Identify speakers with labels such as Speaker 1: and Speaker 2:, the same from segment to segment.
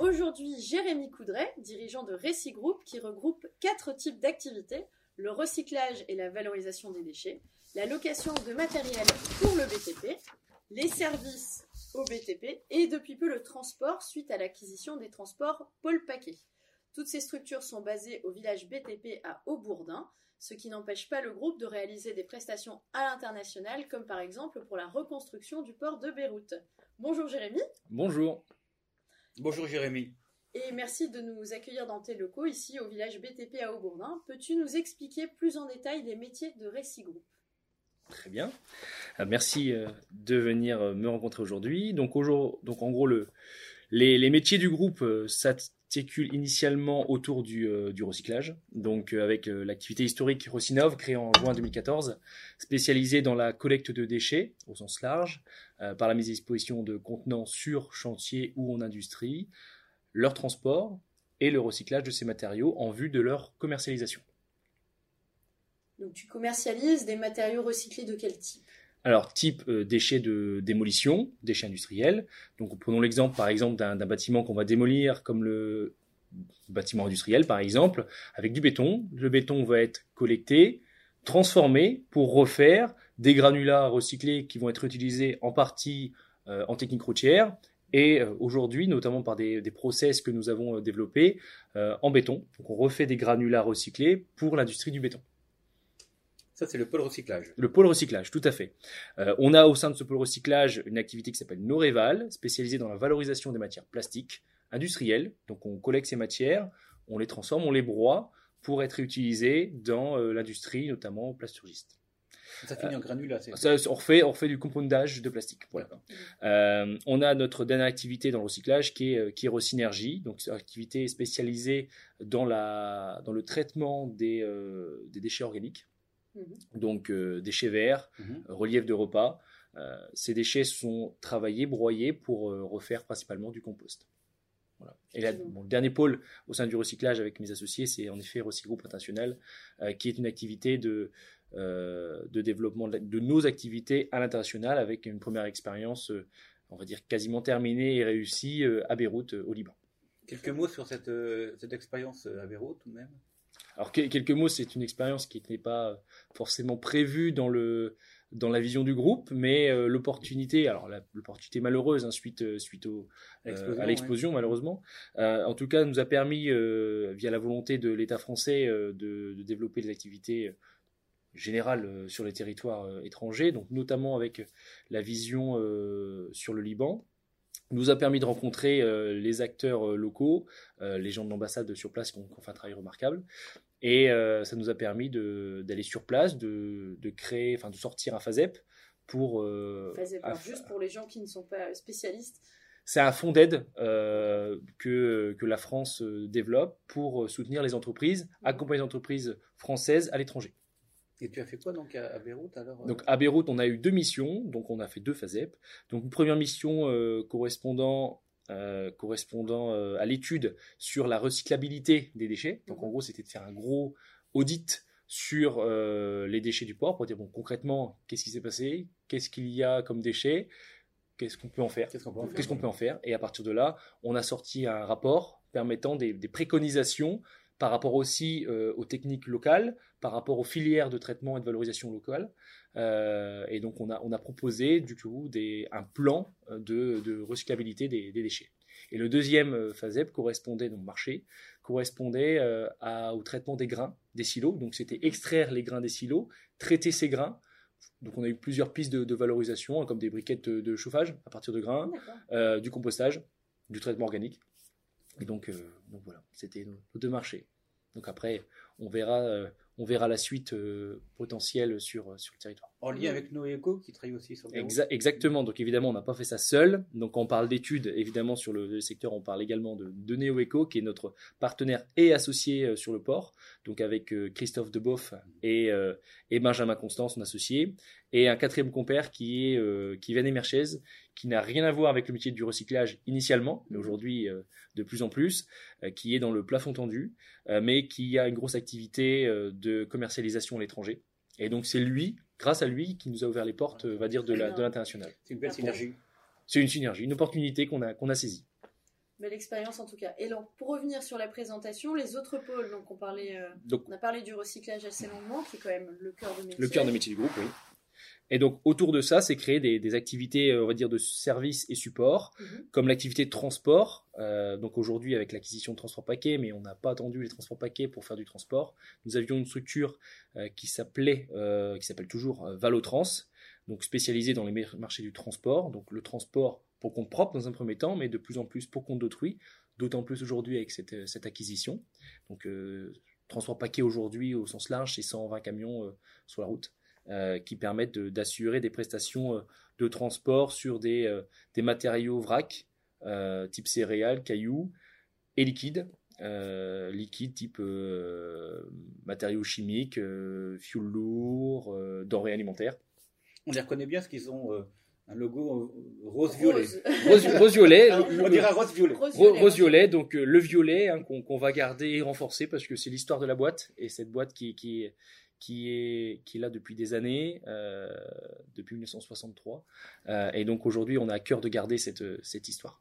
Speaker 1: Aujourd'hui Jérémy Coudray, dirigeant de Récit Group, qui regroupe quatre types d'activités le recyclage et la valorisation des déchets, la location de matériel pour le BTP, les services au BTP et depuis peu le transport suite à l'acquisition des transports Paul Paquet. Toutes ces structures sont basées au village BTP à Aubourdin, ce qui n'empêche pas le groupe de réaliser des prestations à l'international, comme par exemple pour la reconstruction du port de Beyrouth. Bonjour Jérémy.
Speaker 2: Bonjour.
Speaker 3: Bonjour Jérémy.
Speaker 1: Et merci de nous accueillir dans tes locaux ici au village BTP à Aubourdin. Peux-tu nous expliquer plus en détail les métiers de Récit Group?
Speaker 2: Très bien. Euh, merci euh, de venir euh, me rencontrer aujourd'hui. Donc, donc en gros, le, les, métiers du groupe s'articulent initialement autour du, du recyclage. Donc avec l'activité historique Rocinov, créée en juin 2014, spécialisée dans la collecte de déchets au sens large, par la mise à disposition de contenants sur chantier ou en industrie, leur transport et le recyclage de ces matériaux en vue de leur commercialisation.
Speaker 1: Donc tu commercialises des matériaux recyclés de quel type?
Speaker 2: Alors, type euh, déchets de démolition, déchets industriels. Donc, prenons l'exemple, par exemple, d'un bâtiment qu'on va démolir, comme le bâtiment industriel, par exemple, avec du béton. Le béton va être collecté, transformé pour refaire des granulats recyclés qui vont être utilisés en partie euh, en technique routière et euh, aujourd'hui, notamment par des, process que nous avons développés en béton. Donc, on refait des granulats recyclés pour l'industrie du béton.
Speaker 3: Ça, c'est le pôle recyclage.
Speaker 2: Le pôle recyclage, tout à fait. Euh, on a au sein de ce pôle recyclage une activité qui s'appelle Noreval, spécialisée dans la valorisation des matières plastiques industrielles. Donc, on collecte ces matières, on les transforme, on les broie pour être réutilisées dans euh, l'industrie, notamment plasturgiste.
Speaker 3: Ça finit en granulat.
Speaker 2: Ça, on, refait, on refait du compoundage de plastique. Voilà. Euh, on a notre dernière activité dans le recyclage qui est, qui est Resynergie, donc une activité spécialisée dans, la, dans le traitement des, des déchets organiques. Mhm. Donc euh, déchets verts, mhm. relief de repas. Euh, ces déchets sont travaillés, broyés pour euh, refaire principalement du compost. Et là, le dernier pôle au sein du recyclage avec mes associés, c'est en effet Recygroup International, qui est une activité de, de développement de, nos activités à l'international avec une première expérience, on va dire, quasiment terminée et réussie à Beyrouth, au Liban.
Speaker 3: Quelques mots sur cette, cette expérience à Beyrouth tout de même
Speaker 2: alors quelques mots, c'est une expérience qui n'est pas forcément prévue dans le dans la vision du groupe, mais euh, l'opportunité, alors l'opportunité malheureuse hein, suite euh, suite au, euh, à l'explosion malheureusement, en tout cas nous a permis via la volonté de l'État français de, de, développer des activités générales sur les territoires étrangers, donc notamment avec la vision sur le Liban, nous a permis de rencontrer les acteurs locaux, les gens de l'ambassade sur place qui ont, fait un travail remarquable, et euh, ça nous a permis d'aller sur place, de, de, créer, enfin de sortir un FASEP pour.
Speaker 1: Euh, FASEP, juste pour les gens qui ne sont pas spécialistes.
Speaker 2: C'est un fonds d'aide euh, que, que la France développe pour soutenir les entreprises, mmh. accompagner les entreprises françaises à l'étranger.
Speaker 3: Et tu as fait quoi donc à, Beyrouth alors
Speaker 2: Donc à Beyrouth, on a eu deux missions, donc on a fait deux FASEP. Donc une première mission correspondant euh, correspondant euh, à l'étude sur la recyclabilité des déchets. Donc en gros, c'était de faire un gros audit sur euh, les déchets du port pour dire bon concrètement qu'est-ce qui s'est passé, qu'est-ce qu'il y a comme déchets, qu'est-ce qu'on peut en faire, qu'est-ce qu'on peut, en faire, et à partir de là, on a sorti un rapport permettant des, préconisations par rapport aussi aux techniques locales, par rapport aux filières de traitement et de valorisation locale. Euh, et donc, on a, on a proposé du coup des, un plan euh, de, de recyclabilité des, des, déchets. Et le deuxième euh, FASEP correspondait, donc marché, correspondait à, au traitement des grains des silos. Donc, c'était extraire les grains des silos, traiter ces grains. Donc, on a eu plusieurs pistes de, de valorisation, hein, comme des briquettes de, chauffage à partir de grains, euh, du compostage, du traitement organique. Et donc, donc voilà, c'était nos deux marchés. Donc après, on verra, euh, on verra la suite euh, potentielle sur, sur le territoire.
Speaker 3: En lien avec Noéco qui travaille aussi sur le
Speaker 2: Exa- exactement. Donc évidemment, on n'a pas fait ça seul. Donc on parle d'études, évidemment sur le, le secteur, on parle également de, de NeoEco, qui est notre partenaire et associé euh, sur le port. Donc avec euh, Christophe Deboff et, euh, et Benjamin Constant, son associé, et un quatrième compère qui est euh, Vianney Merchez, qui n'a rien à voir avec le métier du recyclage initialement, mais aujourd'hui euh, de plus en plus, euh, qui est dans le plafond tendu, euh, mais qui a une grosse activité euh, de commercialisation à l'étranger. Et donc c'est lui, grâce à lui, qui nous a ouvert les portes, euh, va dire, de la- de l'international.
Speaker 3: C'est une belle synergie.
Speaker 2: C'est une synergie, une opportunité qu'on a, qu'on a saisie.
Speaker 1: Belle expérience en tout cas. Et donc, pour revenir sur la présentation, les autres pôles, donc on, parlait, euh,
Speaker 2: Donc
Speaker 1: on a parlé du recyclage assez longuement, qui est quand même le cœur de métier.
Speaker 2: le cœur de métier du groupe, oui. Et donc autour de ça, c'est créer des, des activités, euh, on va dire, de services et support,
Speaker 1: Mhm.
Speaker 2: comme l'activité de transport. Euh, donc aujourd'hui, avec l'acquisition de transport paquet, mais on n'a pas attendu les transports paquets pour faire du transport. Nous avions une structure euh, qui s'appelait, euh, qui s'appelle toujours Valotrans, donc spécialisée dans les marchés du transport. Donc le transport pour compte propre dans un premier temps, mais de plus en plus pour compte d'autrui. D'autant plus aujourd'hui avec cette, cette acquisition. Donc transport paquet aujourd'hui au sens large, c'est 120 camions sur la route euh, qui permettent de- d'assurer des prestations euh, de transport sur des, euh, des matériaux vrac, euh, type céréales, cailloux et liquides. Euh, liquides type euh, matériaux chimiques, euh, fuel lourd, euh, denrées alimentaires.
Speaker 3: On les reconnaît bien parce qu'ils ont euh, un logo rose-violet.
Speaker 1: Rose.
Speaker 2: Rose, rose violet,
Speaker 1: Alors,
Speaker 3: On dirait rose-violet.
Speaker 1: Rose
Speaker 2: Ro-
Speaker 1: violet.
Speaker 2: Rose violet, donc euh, le violet hein, qu'on va garder et renforcer parce que c'est l'histoire de la boîte et cette boîte qui, qui, qui, est, qui est là depuis des années, euh, depuis 1963. Euh, et donc aujourd'hui, on a à cœur de garder cette, cette histoire.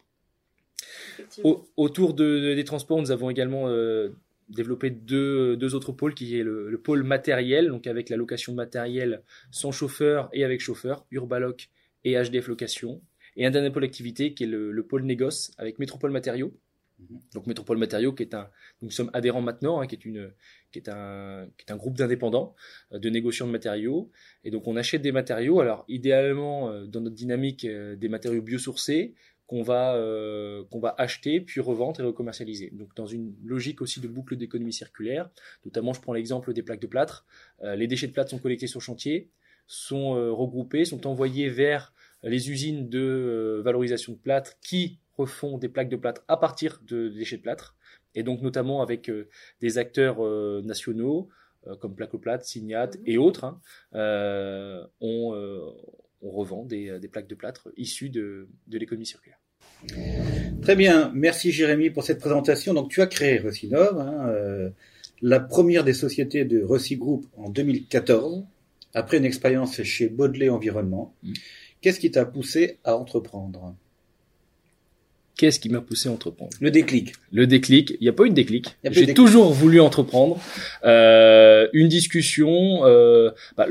Speaker 2: Au- autour de- des transports, nous avons également euh, développé deux, deux autres pôles, qui est le, le pôle matériel, donc avec la location de matériel sans chauffeur et avec chauffeur, Urbaloc et HDF Location. Et un dernier pôle activité qui est le, le pôle négoce avec Métropole Matériaux.
Speaker 3: Mhm.
Speaker 2: Donc Métropole Matériaux qui est un, nous sommes adhérents maintenant, hein, qui est une, qui est un, qui est un groupe d'indépendants euh, de négociants de matériaux. Et donc on achète des matériaux. Alors idéalement euh, dans notre dynamique euh, des matériaux biosourcés qu'on va qu'on va acheter puis revendre et recommercialiser. Donc dans une logique aussi de boucle d'économie circulaire. Notamment je prends l'exemple des plaques de plâtre. Les déchets de plâtre sont collectés sur chantier, sont regroupés, sont envoyés vers les usines de valorisation de plâtre qui refont des plaques de plâtre à partir de déchets de plâtre, et donc notamment avec euh, des acteurs euh, nationaux euh, comme Placoplate, Signat
Speaker 1: Mhm.
Speaker 2: et autres, hein, euh, on, euh, on revend des, des plaques de plâtre issues de, de l'économie circulaire.
Speaker 3: Très bien, merci Jérémy pour cette présentation. Donc tu as créé Recinov, hein, euh, la première des sociétés de Recigroup en 2014, après une expérience chez Baudelaire Environnement.
Speaker 2: Mm.
Speaker 3: Qu'est-ce qui t'a poussé à entreprendre?
Speaker 2: Qu'est-ce qui m'a poussé à entreprendre?
Speaker 3: Le déclic.
Speaker 2: Le déclic, il n'y a pas eu de déclic. J'ai toujours voulu entreprendre. Euh, une discussion. Euh, bah,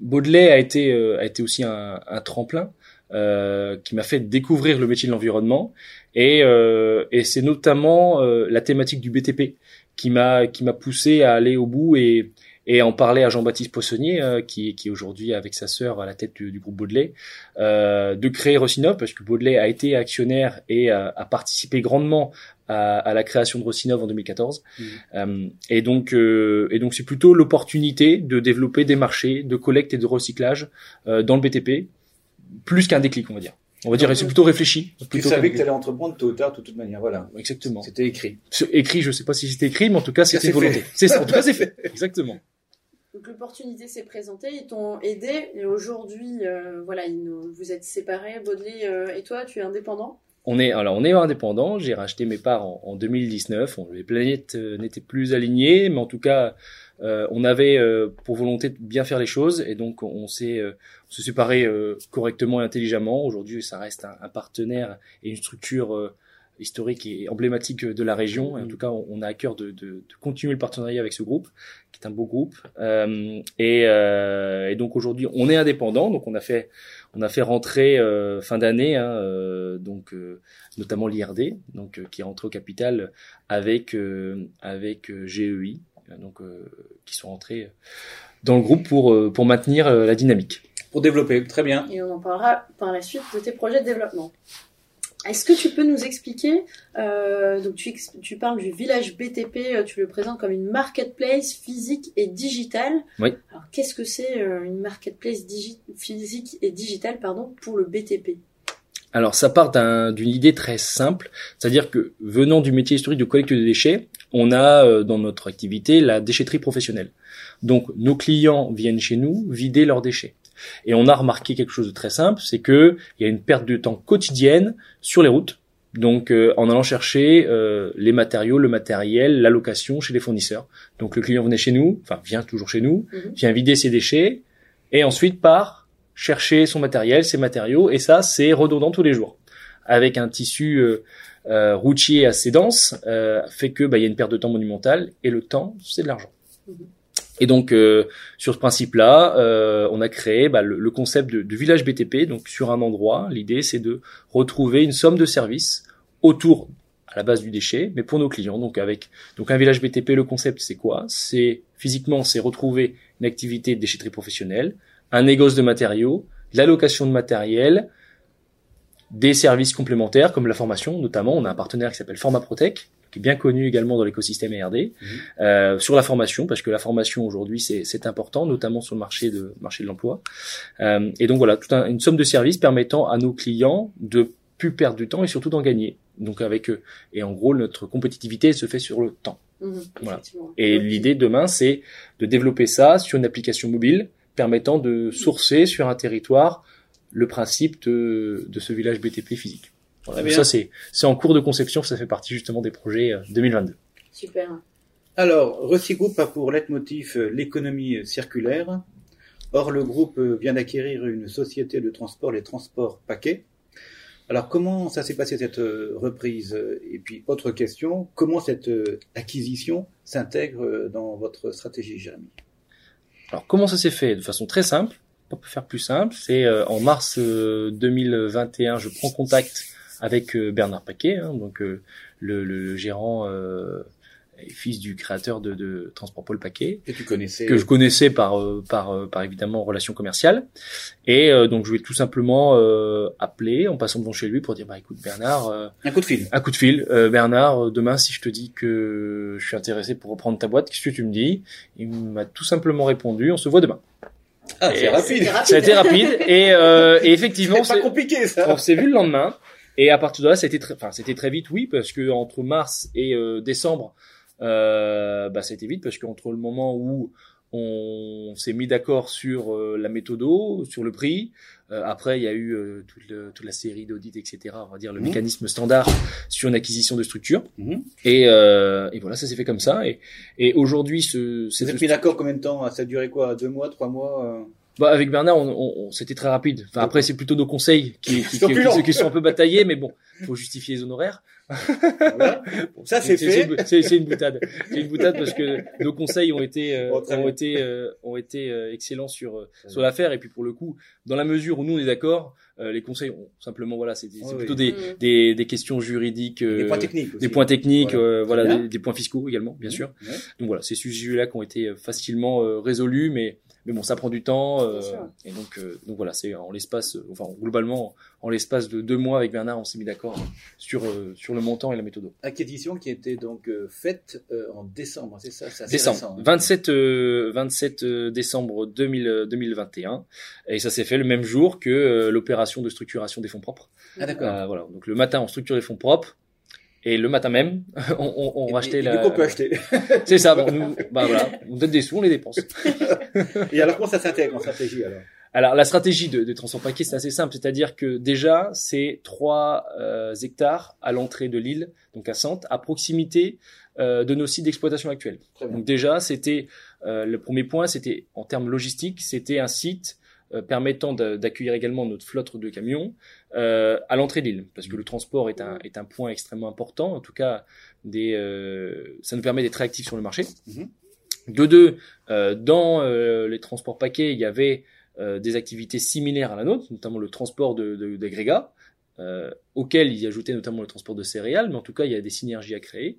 Speaker 2: Baudelaire a été euh, a été aussi un, un tremplin euh, qui m'a fait découvrir le métier de l'environnement et euh, et c'est notamment euh, la thématique du BTP qui m'a qui m'a poussé à aller au bout et et en parler à Jean-Baptiste Poissonnier euh, qui qui est aujourd'hui avec sa sœur à la tête du, du groupe Baudelaire euh, de créer Rocinov parce que Baudelaire a été actionnaire et a, a participé grandement à, à la création de Rocinov en 2014.
Speaker 3: Mhm.
Speaker 2: Euh, et donc, euh, et donc c'est plutôt l'opportunité de développer des marchés de collecte et de recyclage euh, dans le BTP, plus qu'un déclic, on va dire. On va dire, c'est plutôt réfléchi.
Speaker 3: Tu
Speaker 2: plutôt
Speaker 3: savais
Speaker 2: qu'un
Speaker 3: que tu allais entreprendre tôt ou tard, de toute manière. Voilà.
Speaker 2: Exactement.
Speaker 3: C'était écrit.
Speaker 2: Écrit, je sais pas si c'était écrit, mais en tout cas, c'était volonté. C'est ça. En tout cas, c'est fait. Exactement.
Speaker 1: Donc l'opportunité s'est présentée, ils t'ont aidé, et aujourd'hui, euh, voilà, ils nous- vous êtes séparés, Baudelaire euh, et toi, tu es indépendant?
Speaker 2: On est alors on est indépendant. J'ai racheté mes parts en, en 2019. On- les planètes euh, n'étaient plus alignées, mais en tout cas, euh, on avait euh, pour volonté de bien faire les choses et donc on s'est euh, on s'est séparé euh, correctement et intelligemment. Aujourd'hui, ça reste un, un partenaire et une structure historique et emblématique de la région. Et en tout cas, on, a à cœur de, de, de continuer le partenariat avec ce groupe, qui est un beau groupe. Euh, et, euh, et donc aujourd'hui, on est indépendant. Donc on a fait on a fait rentrer euh, fin d'année, hein, euh, donc euh, notamment l'IRD, donc euh, qui est rentré au capital avec euh, avec GEI, donc euh, qui sont rentrés dans le groupe pour pour maintenir la dynamique.
Speaker 3: Pour développer. Très bien.
Speaker 1: Et on en parlera par la suite de tes projets de développement. Est-ce que tu peux nous expliquer, euh, donc tu, tu parles du village BTP, euh, tu le présentes comme une marketplace physique et digitale.
Speaker 2: Oui.
Speaker 1: Alors qu'est-ce que c'est euh, une marketplace physique et digitale pardon, pour le BTP
Speaker 2: Alors ça part d'un- d'une idée très simple, c'est-à-dire que venant du métier historique de collecte de déchets, on a euh, dans notre activité la déchetterie professionnelle. Donc nos clients viennent chez nous vider leurs déchets. Et on a remarqué quelque chose de très simple, c'est que il y a une perte de temps quotidienne sur les routes. Donc euh, en allant chercher euh, les matériaux, le matériel, la location chez les fournisseurs. Donc le client venait chez nous, enfin vient toujours chez nous,
Speaker 1: Mhm.
Speaker 2: vient vider ses déchets et ensuite part chercher son matériel, ses matériaux et ça c'est redondant tous les jours. Avec un tissu euh, routier assez dense, fait que bah, il y a une perte de temps monumentale et le temps c'est de l'argent.
Speaker 1: Mhm.
Speaker 2: Et donc euh, sur ce principe-là, euh, on a créé bah, le, le concept de, village BTP. Donc sur un endroit, l'idée c'est de retrouver une somme de services autour à la base du déchet, mais pour nos clients. Donc avec donc un village BTP, le concept c'est quoi? C'est physiquement c'est retrouver une activité de déchetterie professionnelle, un négoce de matériaux, la location de matériel, des services complémentaires comme la formation, notamment on a un partenaire qui s'appelle Forma Protec, qui est bien connu également dans l'écosystème ERD, euh, sur la formation, parce que la formation aujourd'hui c'est c'est important, notamment sur le marché de marché de l'emploi. Euh, et donc voilà, toute un- une somme de services permettant à nos clients de plus perdre du temps et surtout d'en gagner. Donc avec eux. Et en gros, notre compétitivité se fait sur le temps.
Speaker 1: Mhm,
Speaker 2: Voilà. Et l'idée demain, c'est de développer ça sur une application mobile permettant de sourcer sur un territoire le principe de, de ce village BTP physique. Ça, c'est, c'est en cours de conception, ça fait partie justement des projets euh, 2022.
Speaker 1: Super.
Speaker 3: Alors, Recigroup a pour leitmotiv euh, l'économie circulaire. Or, le groupe euh, vient d'acquérir une société de transport, les transports paquets. Alors, comment ça s'est passé cette euh, reprise? Et puis, autre question, comment cette euh, acquisition s'intègre euh, dans votre stratégie, Jérémy?
Speaker 2: Alors, comment ça s'est fait? De façon très simple, on peut faire plus simple, c'est euh, en mars euh, 2021, je prends contact avec euh, Bernard Paquet, hein, donc euh, le, le- le gérant euh, et fils du créateur de, de Transport Paul Paquet,
Speaker 3: Que tu connaissais
Speaker 2: que je connaissais par euh, par euh, par évidemment relation commerciale et euh, donc je vais tout simplement euh, appeler en passant devant chez lui pour dire bah écoute Bernard euh,
Speaker 3: Un coup de fil.
Speaker 2: un coup de fil euh, Bernard demain si je te dis que je suis intéressé pour reprendre ta boîte qu'est-ce que tu me dis? Il m'a tout simplement répondu on se voit demain
Speaker 3: Ah, c'est rapide.
Speaker 1: C'était rapide.
Speaker 2: ça a été rapide et, euh, et effectivement
Speaker 3: C'est pas compliqué, ça.
Speaker 2: on s'est vu le lendemain et à partir de là, c'était très, enfin, c'était très vite, oui, parce que entre mars et euh, décembre, euh, bah, c'était vite parce qu'entre le moment où on s'est mis d'accord sur euh, la méthodo, sur le prix, euh, après il y a eu euh, toute, le- toute la série d'audits, etc. On va dire le
Speaker 3: Mhm.
Speaker 2: mécanisme standard sur une acquisition de structure.
Speaker 3: Mhm.
Speaker 2: Et, euh, et voilà, ça s'est fait comme ça. Et, et aujourd'hui, ce,
Speaker 3: Vous êtes mis d'accord combien de temps? Ça a duré quoi? Deux mois, trois mois euh?
Speaker 2: Bah, avec Bernard, on, on- on- c'était très rapide. Enfin, après, c'est plutôt nos conseils qui, qui,
Speaker 3: sont
Speaker 2: qui- qui- sont un peu bataillés, mais bon, faut justifier les honoraires.
Speaker 3: Voilà.
Speaker 2: Bon,
Speaker 3: Ça, c'est fait.
Speaker 2: une- C'est c'est une boutade. C'est une boutade parce que nos conseils ont été euh,
Speaker 3: Bon, très
Speaker 2: ont été euh, ont été euh, excellents sur euh, sur l'affaire et puis pour le coup, dans la mesure où nous on est d'accord, euh, les conseils ont simplement voilà, c'est c'est
Speaker 3: Oui,
Speaker 2: plutôt des,
Speaker 1: Mhm.
Speaker 2: des des questions juridiques,
Speaker 3: Des
Speaker 2: euh,
Speaker 3: points techniques aussi.
Speaker 2: des points techniques,
Speaker 3: Voilà.
Speaker 2: euh, voilà, des, des points fiscaux également, bien
Speaker 3: Mhm.
Speaker 2: sûr.
Speaker 3: Ouais.
Speaker 2: Donc voilà, ces sujets-là qui ont été euh, facilement euh, résolus, mais mais bon, ça prend du temps. euh, et donc euh, donc voilà, c'est en l'espace, euh, enfin globalement en l'espace de deux mois avec Bernard, on s'est mis d'accord sur euh, sur le montant et la méthode.
Speaker 3: Acquisition qui était donc euh, faite euh, en décembre, c'est ça
Speaker 2: Décembre,
Speaker 3: récent, hein.
Speaker 2: 27 euh, 27 euh, décembre 2000, euh, 2021, et ça s'est fait le même jour que euh, l'opération de structuration des fonds propres.
Speaker 3: Ah d'accord.
Speaker 2: Euh, voilà, donc le matin on structure les fonds propres. Et le matin même, on, on, on
Speaker 3: Et-
Speaker 2: rachetait
Speaker 3: et- et
Speaker 2: la.
Speaker 3: du coup, on peut acheter.
Speaker 2: C'est ça. Bon, nous, bah voilà, on donne des sous, on les dépense.
Speaker 3: Et alors comment ça s'intègre en stratégie alors?
Speaker 2: Alors la stratégie de, de transport paquet c'est assez simple, c'est-à-dire que déjà c'est 3 hectares à l'entrée de l'île, donc à Sante, à proximité euh, de nos sites d'exploitation actuels. Donc déjà c'était euh, le premier point, c'était en termes logistiques, c'était un site euh, permettant d'accueillir également notre flotte de camions euh, à l'entrée de l'île, parce que le transport est un, est un point extrêmement important. En tout cas, des, euh, ça nous permet d'être réactifs sur le marché.
Speaker 3: Mhm.
Speaker 2: De deux, euh, dans les transports paquets, il y avait des activités similaires à la nôtre, notamment le transport de- de- d'agrégats, euh, auxquels il y ajoutait notamment le transport de céréales, mais en tout cas, il y a des synergies à créer,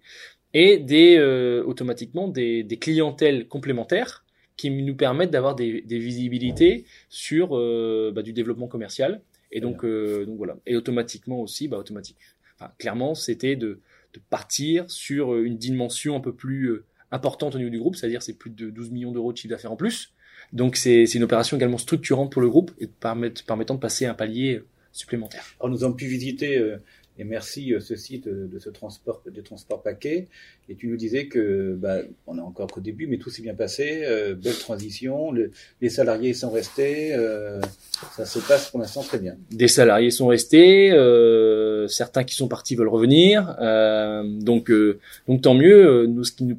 Speaker 2: et des, automatiquement des, des clientèles complémentaires qui nous permettent d'avoir des, des visibilités sur euh, bah, du développement commercial Et donc, euh, donc voilà. Et automatiquement aussi, bah automatique. Enfin, clairement, c'était de, de partir sur une dimension un peu plus euh, importante au niveau du groupe, c'est-à-dire c'est plus de 12 millions d'euros de chiffre d'affaires en plus. Donc c'est une opération également structurante pour le groupe et permettant de passer un palier supplémentaire.
Speaker 3: Alors nous avons pu visiter, euh, et merci, euh, ce site euh, de ce transport, de transport paquet, et tu nous disais que, bah, on est encore qu'au début, mais tout s'est bien passé, euh, belle transition, le- les salariés sont restés, euh, ça se passe pour l'instant très bien.
Speaker 2: Des salariés sont restés, euh, certains qui sont partis veulent revenir, euh, donc donc tant mieux. Nous, ce qui nous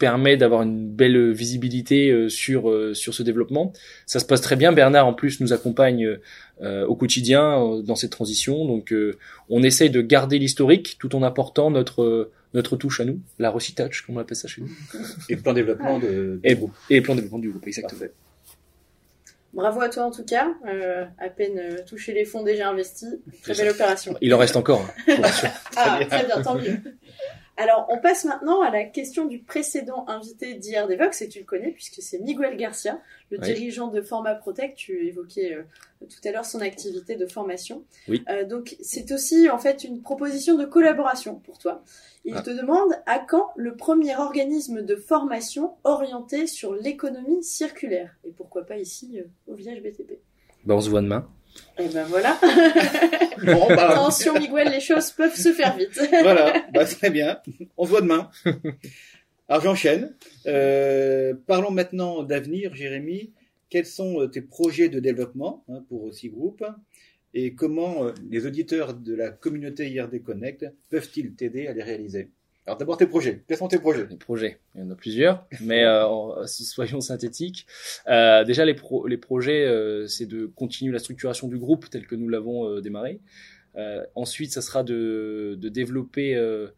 Speaker 2: permet d'avoir une belle visibilité euh, sur euh, sur ce développement. Ça se passe très bien. Bernard en plus nous accompagne euh, au quotidien dans cette transition. Donc on essaye de garder l'historique tout en apportant notre notre touche à nous, la Rossi Touch, comme on appelle ça chez nous,
Speaker 3: Et le plan de développement de,
Speaker 2: et,
Speaker 3: du groupe.
Speaker 2: et le plan développement du groupe, exactement.
Speaker 3: Parfait.
Speaker 1: Bravo à toi en tout cas. Euh, à peine euh, touché les fonds déjà investis. Très belle opération.
Speaker 2: Il en reste encore. hein.
Speaker 1: Ah, très bien, tant mieux. Alors, on passe maintenant à la question du précédent invité d'hier des Vox, et tu le connais puisque c'est Miguel Garcia, le
Speaker 2: Oui.
Speaker 1: dirigeant de Format Protect. Tu évoquais euh, tout à l'heure son activité de formation.
Speaker 2: Oui.
Speaker 1: Euh, donc, c'est aussi en fait une proposition de collaboration pour toi. Il
Speaker 2: Ah.
Speaker 1: te demande à quand le premier organisme de formation orienté sur l'économie circulaire, et pourquoi pas ici euh, au village BTP.
Speaker 2: Bah, on se voit demain.
Speaker 1: Et ben voilà.
Speaker 3: Bon, bah,
Speaker 1: Attention Miguel, les choses peuvent se faire vite.
Speaker 3: voilà, bah, très bien. On se voit demain. Alors j'enchaîne. Euh, parlons maintenant d'avenir, Jérémy. Quels sont euh, tes projets de développement hein, pour aussi Group? Et comment euh, les auditeurs de la communauté IRD Connect peuvent-ils t'aider à les réaliser? Alors d'abord tes projets. Quels sont tes projets
Speaker 2: Les projets, il y en a plusieurs, mais euh, en- soyons synthétiques. Euh, déjà, les, pro- les projets, euh, c'est de continuer la structuration du groupe tel que nous l'avons euh, démarré. Euh, ensuite, ça sera de, de développer euh,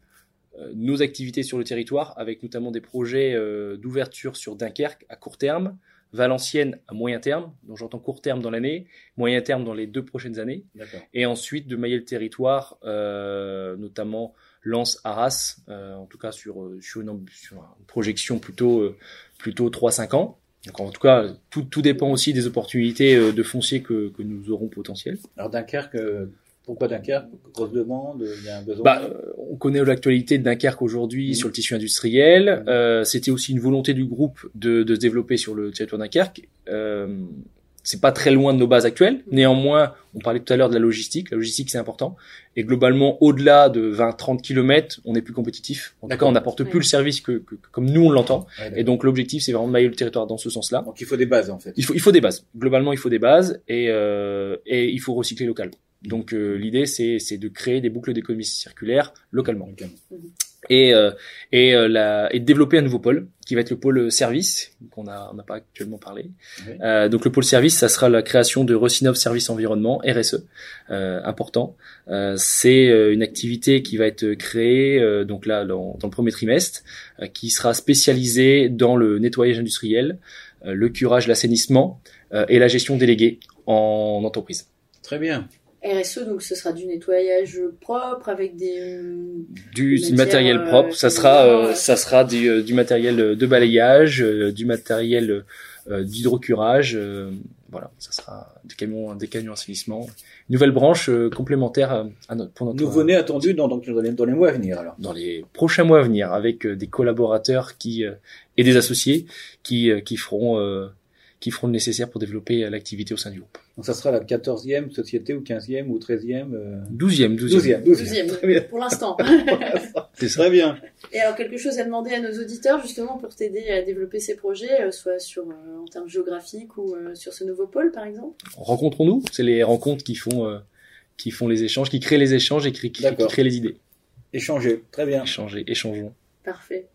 Speaker 2: euh, nos activités sur le territoire, avec notamment des projets euh, d'ouverture sur Dunkerque à court terme, Valenciennes à moyen terme, dont j'entends court terme dans l'année, moyen terme dans les deux prochaines années et ensuite de mailler le territoire, euh, notamment Lens Arras, euh, en tout cas sur, euh, sur, une, sur une projection plutôt, euh, plutôt 3-5 ans. Donc en tout cas, tout, tout dépend aussi des opportunités euh, de foncier que, que nous aurons potentiel.
Speaker 3: Alors Dunkerque, pourquoi Dunkerque? Grosse demande, il y a un besoin?
Speaker 2: Bah, euh, on connaît l'actualité de Dunkerque aujourd'hui sur le tissu industriel. Euh, C'était aussi une volonté du groupe de, de se développer sur le territoire Dunkerque. Euh, c'est pas très loin de nos bases actuelles. Néanmoins, on parlait tout à l'heure de la logistique. La logistique, c'est important. Et globalement, au-delà de 20-30 km, on est plus compétitif. En tout cas,
Speaker 3: D'accord.
Speaker 2: on n'apporte
Speaker 1: Ouais.
Speaker 2: plus le service que, que- que comme nous, on l'entend.
Speaker 3: Ouais.
Speaker 2: Et donc, l'objectif, c'est vraiment de mailler le territoire dans ce sens-là.
Speaker 3: Donc il faut des bases en fait.
Speaker 2: Il faut, il faut des bases. Globalement, il faut des bases et, euh, et il faut recycler local. Donc, euh, l'idée, c'est c'est de créer des boucles d'économie circulaire localement
Speaker 3: Donc,
Speaker 2: et euh, et, euh, la, et de développer un nouveau pôle qui va être le pôle service qu'on a on n'a pas actuellement parlé.
Speaker 3: Oui.
Speaker 2: Euh, donc le pôle service, ça sera la création de Rocinov Service Environnement RSE, euh, important. Euh, c'est euh, une activité qui va être créée euh, donc là dans, dans le premier trimestre, euh, qui sera spécialisée dans le nettoyage industriel, euh, le curage, l'assainissement euh, et la gestion déléguée en entreprise.
Speaker 3: Très bien.
Speaker 1: RSE, donc ce sera du nettoyage propre avec des. euh,
Speaker 2: du, matériel
Speaker 1: euh,
Speaker 2: propre. Ça sera, euh, ça sera du, euh, du matériel de balayage, euh, du matériel euh, d'hydrocurage. euh, voilà, ça sera des camions, des camions assainissement. Nouvelle branche euh, complémentaire à, notre, pour notre
Speaker 3: Nouveau-né attendu dans, donc, dans, les, dans les mois à venir alors.
Speaker 2: dans les prochains mois à venir avec euh, des collaborateurs qui euh, et des associés qui euh, qui feront euh, qui feront le nécessaire pour développer euh, l'activité au sein du groupe.
Speaker 3: Donc ça sera la 14e société ou 15e ou 13e euh...
Speaker 2: 12e, 12e.
Speaker 3: 12e. 12e.
Speaker 1: Deuxième,
Speaker 3: Très bien.
Speaker 1: pour l'instant.
Speaker 2: C'est.
Speaker 3: Très bien.
Speaker 1: Et alors, quelque chose à demander à nos auditeurs, justement, pour t'aider à développer ces projets, euh, soit sur, euh, en termes géographiques ou euh, sur ce nouveau pôle, par exemple?
Speaker 2: Rencontrons-nous, c'est les rencontres qui font euh, qui font les échanges, qui créent les échanges et qui, qui, qui
Speaker 3: D'accord.
Speaker 2: créent les idées.
Speaker 3: Échanger. Très bien.
Speaker 2: Échanger, échangeons.
Speaker 1: Parfait.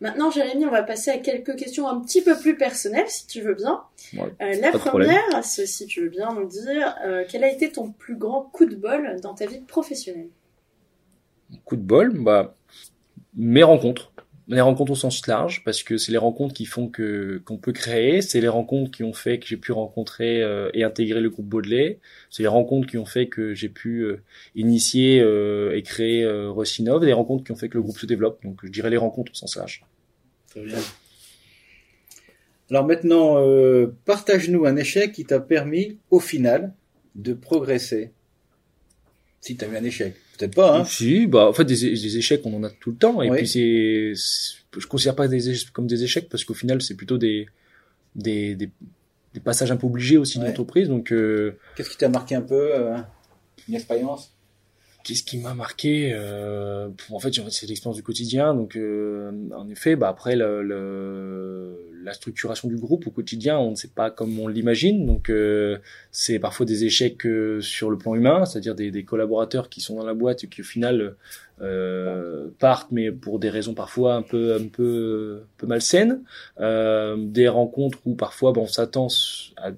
Speaker 1: Maintenant, Jérémy, on va passer à quelques questions un petit peu plus personnelles, si tu veux bien.
Speaker 2: Ouais,
Speaker 1: Euh, la première, c'est si tu veux bien nous dire, euh, quel a été ton plus grand coup de bol dans ta vie professionnelle?
Speaker 2: Coup de bol, bah mes rencontres, les rencontres au sens large, parce que c'est les rencontres qui font que qu'on peut créer, c'est les rencontres qui ont fait que j'ai pu rencontrer euh, et intégrer le groupe Baudelaire, c'est les rencontres qui ont fait que j'ai pu euh, initier euh, et créer euh, Rocinov, et les rencontres qui ont fait que le groupe se développe. Donc je dirais les rencontres au sens large.
Speaker 3: Très bien. Alors maintenant, partage-nous un échec qui t'a permis, au final, de progresser si tu as eu un échec Peut-être pas, hein
Speaker 2: Si, bah, en fait, des, des échecs, on en a tout le temps. Et
Speaker 3: Oui.
Speaker 2: puis, c'est, je considère pas des comme des échecs parce qu'au final, c'est plutôt des, des, des, des passages un peu obligés aussi
Speaker 3: Ouais.
Speaker 2: l'entreprise. Donc, euh,
Speaker 3: Qu'est-ce qui t'a marqué un peu euh, Une expérience?
Speaker 2: Qu'est-ce qui m'a marqué euh, En fait, c'est l'expérience du quotidien. Donc, euh, en effet, bah après le, le- la structuration du groupe au quotidien, on ne sait pas comme on l'imagine. Donc, euh, c'est parfois des échecs euh, sur le plan humain, c'est-à-dire des, des collaborateurs qui sont dans la boîte et qui au final euh, partent, mais pour des raisons parfois un peu un peu un peu malsaines. Euh, des rencontres où parfois, bah, on s'attend à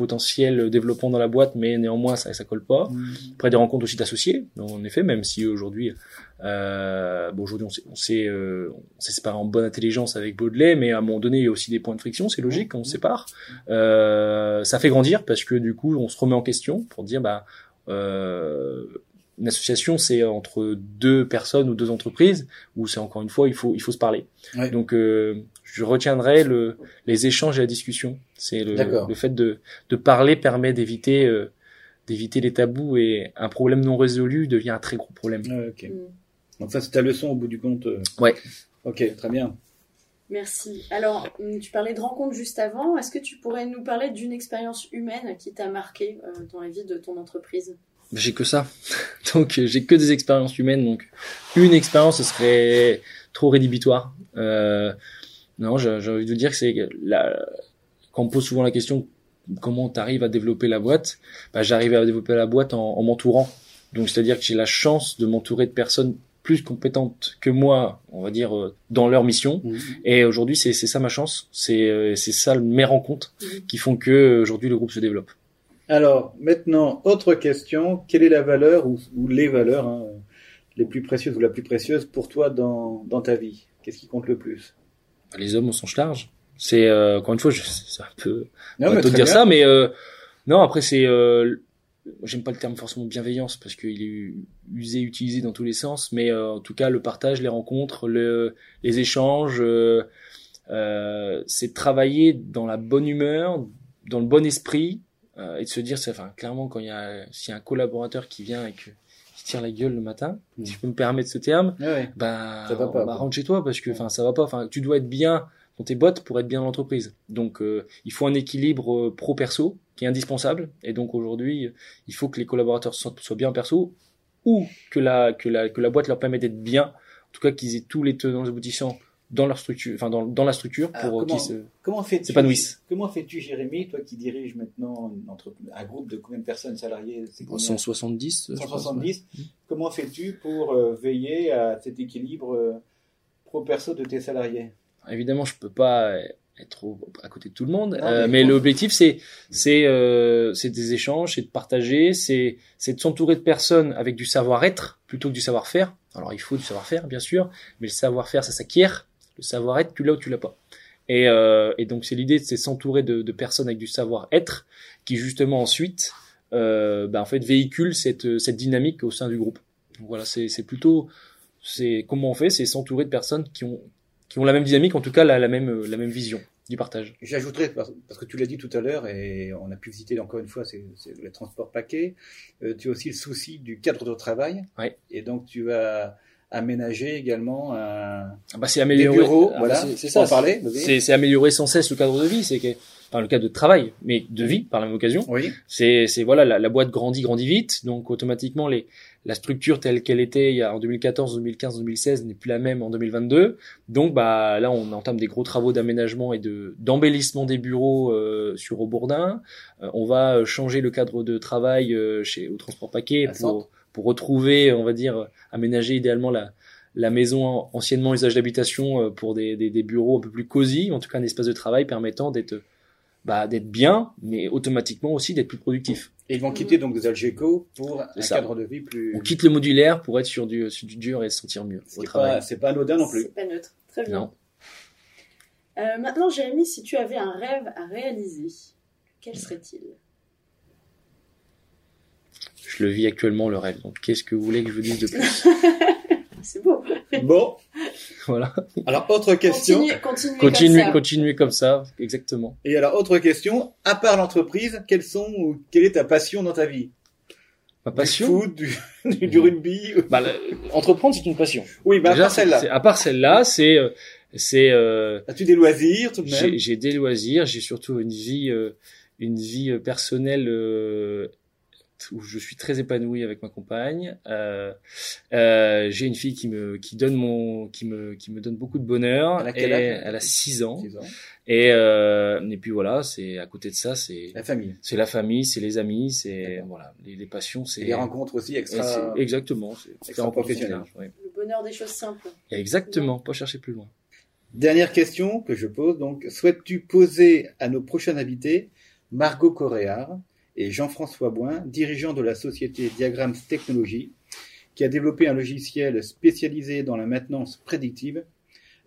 Speaker 2: potentiel développement dans la boîte, mais néanmoins ça ça colle pas. Après des rencontres aussi d'associés en effet même si aujourd'hui euh, bon aujourd'hui on s'est on s'est euh, on s'est séparé en bonne intelligence avec Baudelaire mais à un moment donné il y a aussi des points de friction c'est logique on se sépare. Euh, ça fait grandir parce que du coup on se remet en question pour dire bah euh, une association c'est entre deux personnes ou deux entreprises où c'est encore une fois il faut il faut se parler.
Speaker 3: Ouais.
Speaker 2: donc euh, je retiendrai le les échanges et la discussion c'est le, le fait de de parler permet d'éviter euh, d'éviter les tabous et un problème non résolu devient un très gros problème.
Speaker 3: Ouais, ok.
Speaker 1: Mm.
Speaker 3: Donc ça, c'est ta leçon au bout du compte. euh.
Speaker 2: Ouais.
Speaker 3: Ok, très bien.
Speaker 1: Merci. Alors, hum, tu parlais de rencontres juste avant. Est-ce que tu pourrais nous parler d'une expérience humaine qui t'a marqué euh, dans la vie de ton entreprise?
Speaker 2: J'ai que ça. Donc j'ai que des expériences humaines. Donc une expérience, ce serait trop rédhibitoire. Euh, non, j'ai envie de vous dire que c'est la... quand on me pose souvent la question comment tu arrives à développer la boîte, bah, j'arrive à développer la boîte en, en m'entourant. Donc c'est-à-dire que j'ai la chance de m'entourer de personnes plus compétentes que moi, on va dire, euh, dans leur mission. Et aujourd'hui, c'est ça ma chance. C'est euh, ça mes rencontres
Speaker 1: Mhm.
Speaker 2: qui font que euh, aujourd'hui le groupe se développe.
Speaker 3: Alors, maintenant, autre question. Quelle est la valeur ou, ou les valeurs hein, les plus précieuses ou la plus précieuse pour toi dans, dans ta vie? Qu'est-ce qui compte le plus?
Speaker 2: Les hommes au sens large. C'est euh, encore une fois, c'est un peu
Speaker 3: Non, mais
Speaker 2: te dire
Speaker 3: bien.
Speaker 2: ça, mais euh, non. Après, c'est euh, j'aime pas le terme forcément bienveillance parce qu'il est usé, utilisé dans tous les sens, mais euh, en tout cas, le partage, les rencontres, le, les échanges, euh, euh, c'est travailler dans la bonne humeur, dans le bon esprit, euh, et de se dire, enfin clairement quand il y a s'il y a un collaborateur qui vient et que tire la gueule le matin,
Speaker 3: Mm.
Speaker 2: si je peux me permettre ce terme,
Speaker 3: ouais.
Speaker 2: bah,
Speaker 3: Ça va pas,
Speaker 2: bah, rentre chez toi parce que enfin ça va pas. Enfin tu dois être bien dans tes bottes pour être bien dans l'entreprise. Donc euh, il faut un équilibre euh, pro perso qui est indispensable. Et donc aujourd'hui il faut que les collaborateurs soient, soient bien perso ou que la que la que la boîte leur permette d'être bien. En tout cas qu'ils aient tous les tenants aboutissants dans leur structure enfin dans, dans la structure pour euh, qu'ils se
Speaker 3: Comment fais-tu
Speaker 2: s'épanouissent.
Speaker 3: Comment fais-tu, Jérémy, toi qui diriges maintenant un groupe de combien de personnes salariées c'est combien?
Speaker 2: 170 je pense,
Speaker 3: 170. Comment fais-tu pour euh, veiller à cet équilibre euh, pro-perso de tes salariés?
Speaker 2: Évidemment je peux pas être au- à côté de tout le monde
Speaker 3: Non,
Speaker 2: euh,
Speaker 3: mais
Speaker 2: mais l'objectif c'est c'est euh, c'est des échanges c'est de partager c'est c'est de s'entourer de personnes avec du savoir-être plutôt que du savoir-faire. Alors il faut du savoir-faire bien sûr mais le savoir-faire ça s'acquiert le savoir-être tu l'as ou tu l'as pas et, euh, et donc c'est l'idée c'est s'entourer de, de personnes avec du savoir-être qui justement ensuite euh, bah, en fait véhicule cette cette dynamique au sein du groupe donc voilà c'est plutôt c'est comment on fait c'est s'entourer de personnes qui ont qui ont la même dynamique, en tout cas la, la même la même vision du partage.
Speaker 3: J'ajouterais, parce que tu l'as dit tout à l'heure, et on a pu visiter encore une fois, c'est le transport paquet, euh, tu as aussi le souci du cadre de travail,
Speaker 2: Ouais.
Speaker 3: et donc tu vas aménager également un,
Speaker 2: Ah bah, c'est
Speaker 3: des
Speaker 2: améliorer.
Speaker 3: bureaux,
Speaker 2: ah bah,
Speaker 3: voilà,
Speaker 2: c'est- ça.
Speaker 3: parler.
Speaker 2: C'est améliorer sans cesse le cadre de vie, c'est que enfin le cadre de travail, mais de vie par la même occasion.
Speaker 3: Oui,
Speaker 2: C'est c'est voilà la, la boîte grandit grandit vite, donc automatiquement les la structure telle qu'elle était il y a en 2014, 2015, 2016 n'est plus la même en 2022. Donc bah là on entame des gros travaux d'aménagement et de d'embellissement des bureaux euh, sur Aubourdin. Euh, on va euh, changer le cadre de travail euh, chez au transport paquet
Speaker 3: À
Speaker 2: pour
Speaker 3: Centre.
Speaker 2: Pour retrouver on va dire aménager idéalement la la maison en- anciennement usage d'habitation euh, pour des, des, des bureaux un peu plus cosy, en tout cas un espace de travail permettant d'être bah, d'être bien, mais automatiquement aussi d'être plus productif.
Speaker 3: et ils vont quitter donc des Algeco pour un
Speaker 2: ça.
Speaker 3: cadre de vie plus...
Speaker 2: On quitte le modulaire pour être sur du, sur du dur et se sentir mieux au
Speaker 3: C'est
Speaker 2: travail.
Speaker 3: pas, c'est pas anodin non plus.
Speaker 1: C'est pas neutre. Très bien.
Speaker 2: Non.
Speaker 1: Euh, maintenant, Jérémy, si tu avais un rêve à réaliser, quel serait-il?
Speaker 2: Je le vis actuellement le rêve. Donc qu'est-ce que vous voulez que je vous dise de plus
Speaker 1: C'est beau.
Speaker 3: Bon,
Speaker 2: voilà.
Speaker 3: Alors, autre question.
Speaker 1: Continuez, continuez
Speaker 2: Continuez,
Speaker 1: comme ça.
Speaker 2: continuez comme ça, exactement.
Speaker 3: Et alors, autre question. À part l'entreprise, quelles sont ou quelle est ta passion dans ta vie?
Speaker 2: Ma passion.
Speaker 3: Du foot, du, du, du rugby
Speaker 2: Bah, entreprendre, c'est une passion.
Speaker 3: Oui, bah, à
Speaker 2: Déjà,
Speaker 3: part
Speaker 2: c'est-
Speaker 3: celle-là.
Speaker 2: c'est- à part celle-là, c'est, euh, c'est, euh,
Speaker 3: As-tu des loisirs tout de même?
Speaker 2: j'ai des loisirs, j'ai surtout une vie, euh, une vie personnelle euh, où je suis très épanoui avec ma compagne. Euh, euh, j'ai une fille qui me, qui donne mon, qui me, qui me donne beaucoup de bonheur.
Speaker 3: Elle a quel
Speaker 2: Et
Speaker 3: âge
Speaker 2: elle a 6 ans.
Speaker 3: Six ans.
Speaker 2: Et, euh, et puis voilà, c'est à côté de ça, c'est,
Speaker 3: La famille.
Speaker 2: c'est la famille, c'est les amis, c'est voilà, les, les passions, c'est
Speaker 3: Et les rencontres aussi extra.
Speaker 2: exactement, c'est
Speaker 3: extra professionnel.
Speaker 2: ouais.
Speaker 1: Le bonheur des choses simples.
Speaker 2: Exactement, pas chercher plus loin.
Speaker 3: Dernière question que je pose. Donc, souhaites-tu poser à nos prochains invités Margot Coréard et Jean-François Boin, dirigeant de la société Diagrams Technologies, qui a développé un logiciel spécialisé dans la maintenance prédictive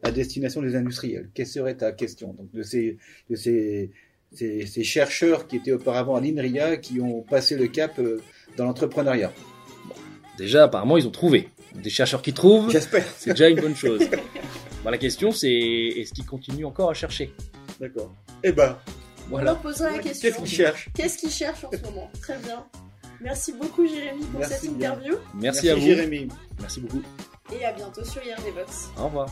Speaker 3: à destination des industriels. Quelle serait ta question? Donc, de ces, de ces, ces, ces chercheurs qui étaient auparavant à l'INRIA, qui ont passé le cap euh, dans l'entrepreneuriat
Speaker 2: Déjà, apparemment, ils ont trouvé. Des chercheurs qui trouvent,
Speaker 3: J'espère.
Speaker 2: c'est déjà une bonne chose. La question, c'est est-ce qu'ils continuent encore à chercher?
Speaker 3: D'accord. Eh ben,
Speaker 1: On
Speaker 2: Voilà.
Speaker 1: leur posera la question.
Speaker 3: qu'est-ce qu'ils cherchent
Speaker 1: Qu'est-ce qu'ils cherchent en ce moment? Très bien. Merci beaucoup Jérémy pour
Speaker 3: Merci
Speaker 1: cette
Speaker 3: bien.
Speaker 1: interview
Speaker 2: Merci, à vous.
Speaker 3: Jérémy.
Speaker 2: Merci beaucoup.
Speaker 1: et à bientôt sur IRD Vox.
Speaker 2: Au revoir.